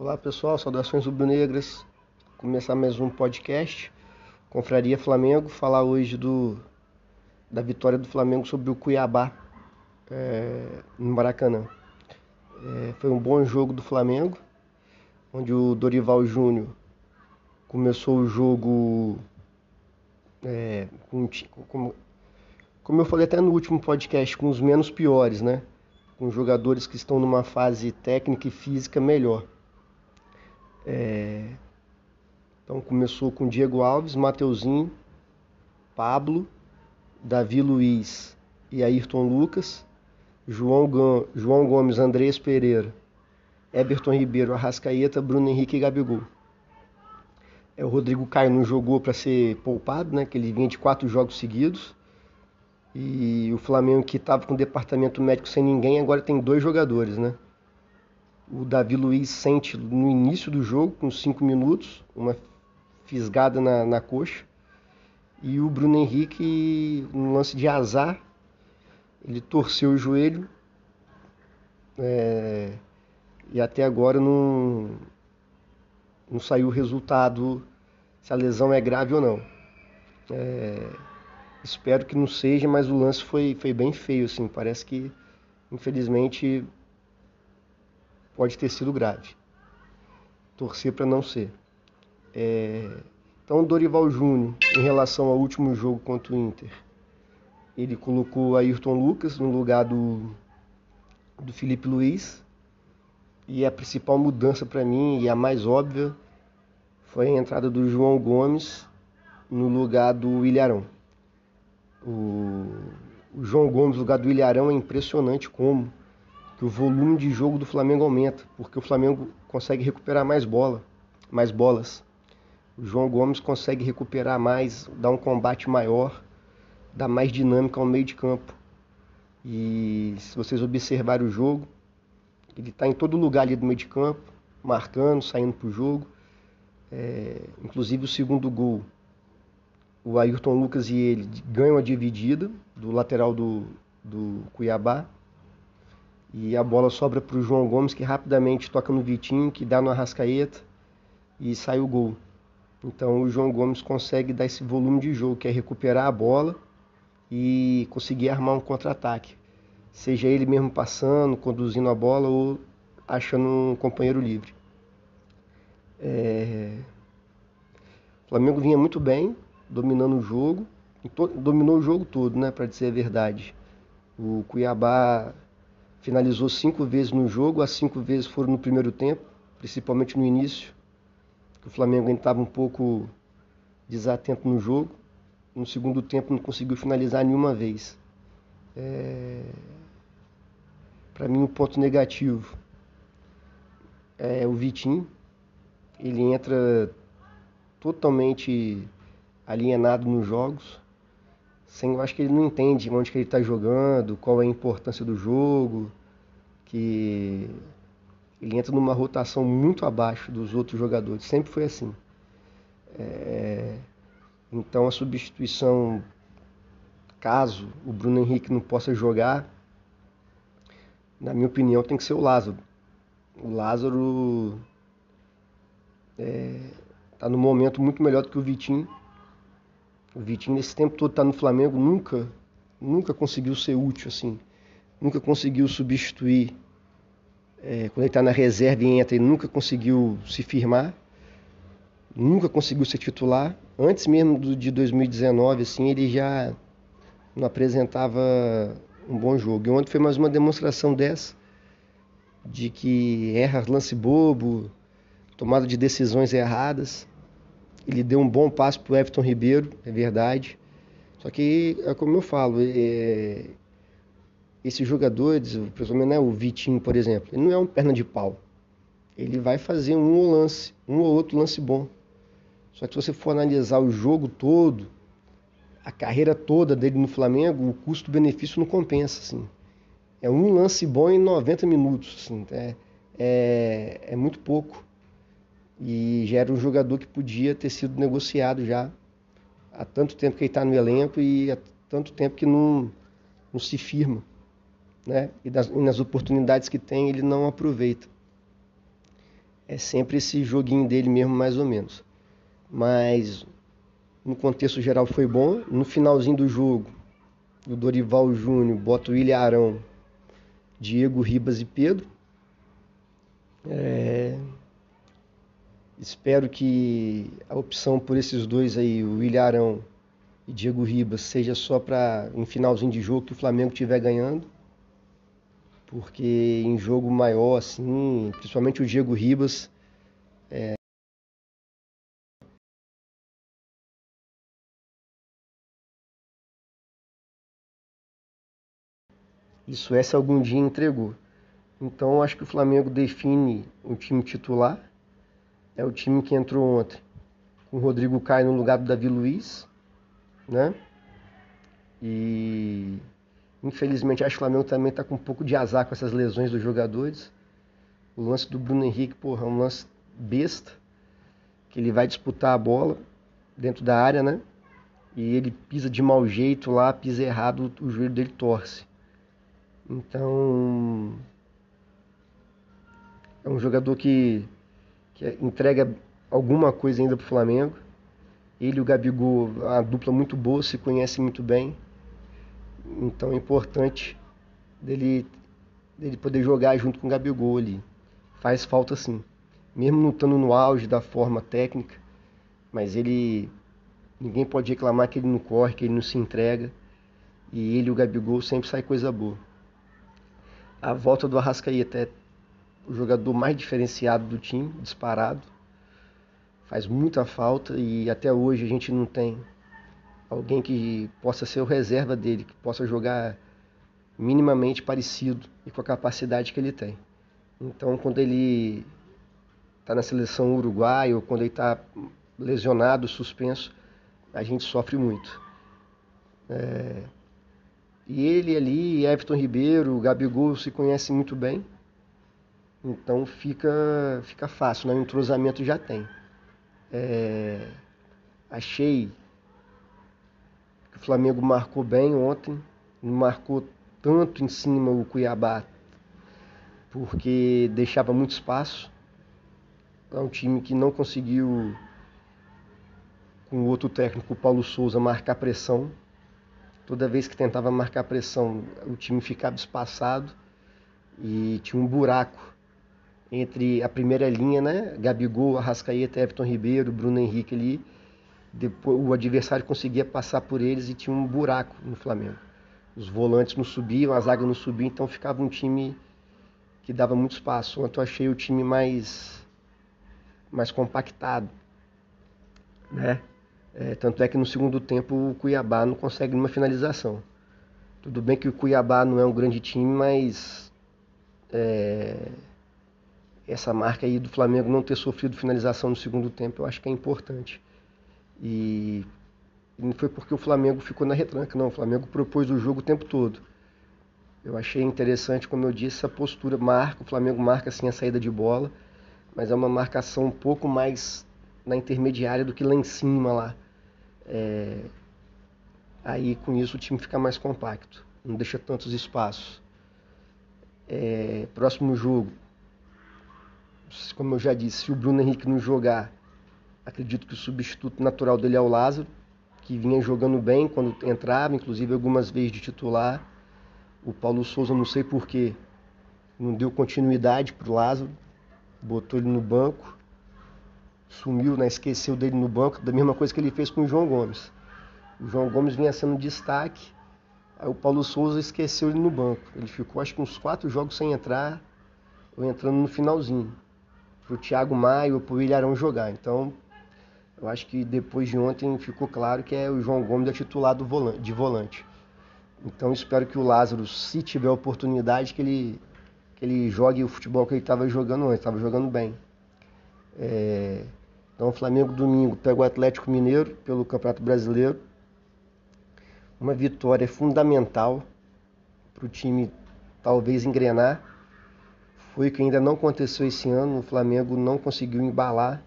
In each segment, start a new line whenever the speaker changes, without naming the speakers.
Olá pessoal, saudações rubro-negras. Começar mais um podcast, Confraria Flamengo, falar hoje do, da vitória do Flamengo sobre o Cuiabá é, no Maracanã. É, foi um bom jogo do Flamengo, onde o Dorival Júnior começou o jogo é, com, com, como eu falei até no último podcast, com os menos piores, né? Com jogadores que estão numa fase técnica e física melhor. É... Então começou com Diego Alves, Mateuzinho, Pablo, Davi Luiz e Ayrton Lucas, João, João Gomes, Andrés Pereira, Everton Ribeiro, Arrascaeta, Bruno Henrique e Gabigol. É, o Rodrigo Caio não jogou para ser poupado, né? Que ele vinha de quatro jogos seguidos. E o Flamengo que estava com o departamento médico sem ninguém, agora tem dois jogadores, né? O Davi Luiz sente no início do jogo, com cinco minutos, uma fisgada na, na coxa. E o Bruno Henrique, no lance de azar, ele torceu o joelho. É, e até agora não, não saiu o resultado se a lesão é grave ou não. É, Espero que não seja, mas o lance foi, foi bem feio, assim. Parece que, infelizmente, pode ter sido grave. Torcer para não ser. É... Então, Dorival Júnior, em relação ao último jogo contra o Inter, ele colocou Ayrton Lucas no lugar do, do Felipe Luiz. E a principal mudança para mim, e a mais óbvia, foi a entrada do João Gomes no lugar do Ilharão. O, o João Gomes, no lugar do Ilharão, é impressionante como que o volume de jogo do Flamengo aumenta, porque o Flamengo consegue recuperar mais bola, mais bolas. O João Gomes consegue recuperar mais, dar um combate maior, dar mais dinâmica ao meio de campo. E se vocês observarem o jogo, ele está em todo lugar ali do meio de campo, marcando, saindo para o jogo. É, inclusive o segundo gol o Ayrton Lucas e ele ganham a dividida do lateral do, do Cuiabá. E a bola sobra para o João Gomes, que rapidamente toca no Vitinho, que dá no Arrascaeta e sai o gol. Então o João Gomes consegue dar esse volume de jogo, que é recuperar a bola e conseguir armar um contra-ataque. Seja ele mesmo passando, conduzindo a bola ou achando um companheiro livre. É... O Flamengo vinha muito bem, dominando o jogo, dominou o jogo todo, né, para dizer a verdade. O Cuiabá finalizou cinco vezes no jogo, as cinco vezes foram no primeiro tempo, principalmente no início, que o Flamengo ainda estava um pouco desatento no jogo. No segundo tempo não conseguiu finalizar nenhuma vez. É... Para mim, o um ponto negativo é o Vitinho. Ele entra totalmente alienado nos jogos. Sem, acho que ele não entende onde que ele está jogando, qual é a importância do jogo, que ele entra numa rotação muito abaixo dos outros jogadores. Sempre foi assim. É, então a substituição, caso o Bruno Henrique não possa jogar, na minha opinião tem que ser o Lázaro. O Lázaro está é, tá num momento muito melhor do que o Vitinho o Vitinho, nesse tempo todo tá no Flamengo, nunca, nunca conseguiu ser útil assim. Nunca conseguiu substituir. É, quando ele está na reserva e entra, ele nunca conseguiu se firmar. Nunca conseguiu ser titular. Antes mesmo do, de 2019, assim, ele já não apresentava um bom jogo. E ontem foi mais uma demonstração dessa, de que erra lance bobo, tomada de decisões erradas. Ele deu um bom passo para o Everton Ribeiro, é verdade. Só que, é como eu falo, é... esses jogadores, principalmente né, o Vitinho, por exemplo, ele não é um perna de pau. Ele vai fazer um lance, um ou outro lance bom. Só que se você for analisar o jogo todo, a carreira toda dele no Flamengo, o custo-benefício não compensa, assim. É um lance bom em 90 minutos, assim, é, é, é muito pouco e já era um jogador que podia ter sido negociado já há tanto tempo que ele está no elenco e há tanto tempo que não, não se firma. Né? E, das, e nas oportunidades que tem, ele não aproveita. é sempre esse joguinho dele mesmo, mais ou menos. Mas no contexto geral foi bom. No finalzinho do jogo, o Dorival Júnior bota o William Arão, Diego Ribas e Pedro. É... Espero que a opção por esses dois aí, o William Arão e Diego Ribas, seja só para um finalzinho de jogo que o Flamengo estiver ganhando porque em jogo maior, assim, principalmente o Diego Ribas, é... e Suécia algum dia entregou. Então acho que o Flamengo define o time titular. É o time que entrou ontem com o Rodrigo Caio no lugar do Davi Luiz, né? E Infelizmente, acho que o Flamengo também está com um pouco de azar com essas lesões dos jogadores. O lance do Bruno Henrique, porra, é um lance besta, que ele vai disputar a bola dentro da área, né? E ele pisa de mau jeito lá, pisa errado, o joelho dele torce. Então, é um jogador que, que entrega alguma coisa ainda para o Flamengo. Ele e o Gabigol, a dupla muito boa, se conhecem muito bem. Então é importante dele, dele poder jogar junto com o Gabigol ali. Faz falta sim. Mesmo não estando no auge da forma técnica, mas ele. Ninguém pode reclamar que ele não corre, que ele não se entrega. E ele e o Gabigol sempre sai coisa boa. A volta do Arrascaeta é o jogador mais diferenciado do time, disparado. Faz muita falta e até hoje a gente não tem alguém que possa ser o reserva dele, que possa jogar minimamente parecido e com a capacidade que ele tem. Então, quando ele está na seleção uruguaia ou quando ele está lesionado, suspenso, a gente sofre muito. É... E ele ali, Everton Ribeiro, Gabigol se conhecem muito bem, então fica, fica fácil, né? o entrosamento já tem. É... Achei o Flamengo marcou bem ontem, não marcou tanto em cima o Cuiabá, porque deixava muito espaço. É um time que não conseguiu, com o outro técnico, o Paulo Souza, marcar pressão. Toda vez que tentava marcar pressão, o time ficava espaçado e tinha um buraco entre a primeira linha, né? Gabigol, Arrascaeta, Everton Ribeiro, Bruno Henrique ali depois, o adversário conseguia passar por eles e tinha um buraco no Flamengo. Os volantes não subiam, a zaga não subia, então ficava um time que dava muito espaço. Ontem eu achei o time mais, mais compactado. Né? É, tanto é que no segundo tempo o Cuiabá não consegue uma finalização. Tudo bem que o Cuiabá não é um grande time, mas é, essa marca aí do Flamengo não ter sofrido finalização no segundo tempo eu acho que é importante. E não foi porque o Flamengo ficou na retranca, não. O Flamengo propôs o jogo o tempo todo. Eu achei interessante, como eu disse, essa postura marca, o Flamengo marca assim a saída de bola, mas é uma marcação um pouco mais na intermediária do que lá em cima lá. É... Aí com isso o time fica mais compacto, não deixa tantos espaços. É... Próximo jogo, como eu já disse, se o Bruno Henrique não jogar, Acredito que o substituto natural dele é o Lázaro, que vinha jogando bem quando entrava, inclusive algumas vezes de titular. O Paulo Souza, não sei porquê, não deu continuidade para o Lázaro, botou ele no banco, sumiu, né, esqueceu dele no banco, da mesma coisa que ele fez com o João Gomes. O João Gomes vinha sendo destaque, aí o Paulo Souza esqueceu ele no banco. Ele ficou acho que uns quatro jogos sem entrar, ou entrando no finalzinho, para o Thiago Maia ou para o Ilharão jogar. Então eu acho que depois de ontem ficou claro que é o João Gomes é titular volante, de volante. Então espero que o Lázaro, se tiver oportunidade, que ele, que ele jogue o futebol que ele estava jogando antes, estava jogando bem. É... Então o Flamengo domingo pega o Atlético Mineiro pelo Campeonato Brasileiro. Uma vitória fundamental para o time talvez engrenar. Foi o que ainda não aconteceu esse ano. O Flamengo não conseguiu embalar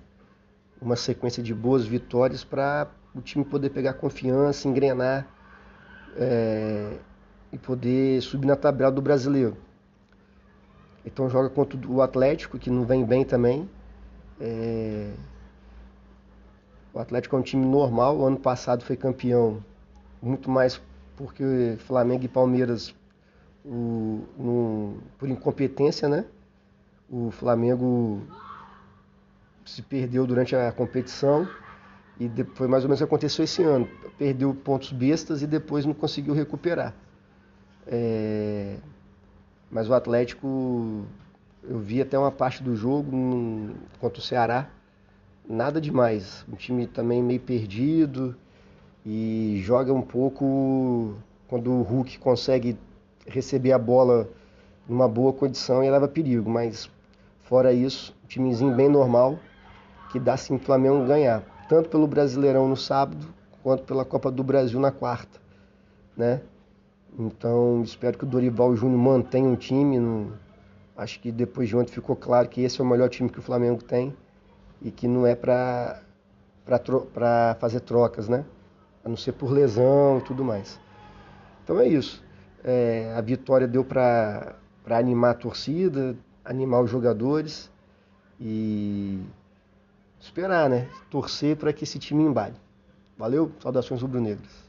uma sequência de boas vitórias para o time poder pegar confiança, engrenar é, e poder subir na tabela do brasileiro. Então joga contra o Atlético, que não vem bem também. É... O Atlético é um time normal, o ano passado foi campeão, muito mais porque Flamengo e Palmeiras, o, no, por incompetência, né? O Flamengo se perdeu durante a competição e foi mais ou menos o que aconteceu esse ano. Perdeu pontos bestas e depois não conseguiu recuperar. É... Mas o Atlético, eu vi até uma parte do jogo contra o Ceará, nada demais. Um time também meio perdido e joga um pouco quando o Hulk consegue receber a bola numa boa condição e leva perigo. Mas fora isso, timezinho bem normal que dá sim o Flamengo ganhar, tanto pelo Brasileirão no sábado quanto pela Copa do Brasil na quarta, né? Então espero que o Dorival Júnior mantenha um time. Acho que depois de ontem ficou claro que esse é o melhor time que o Flamengo tem e que não é para tro... fazer trocas, né? A não ser por lesão e tudo mais. Então é isso. É, a vitória deu para animar a torcida, animar os jogadores e esperar, né? Torcer para que esse time embale. Valeu, saudações rubro-negras.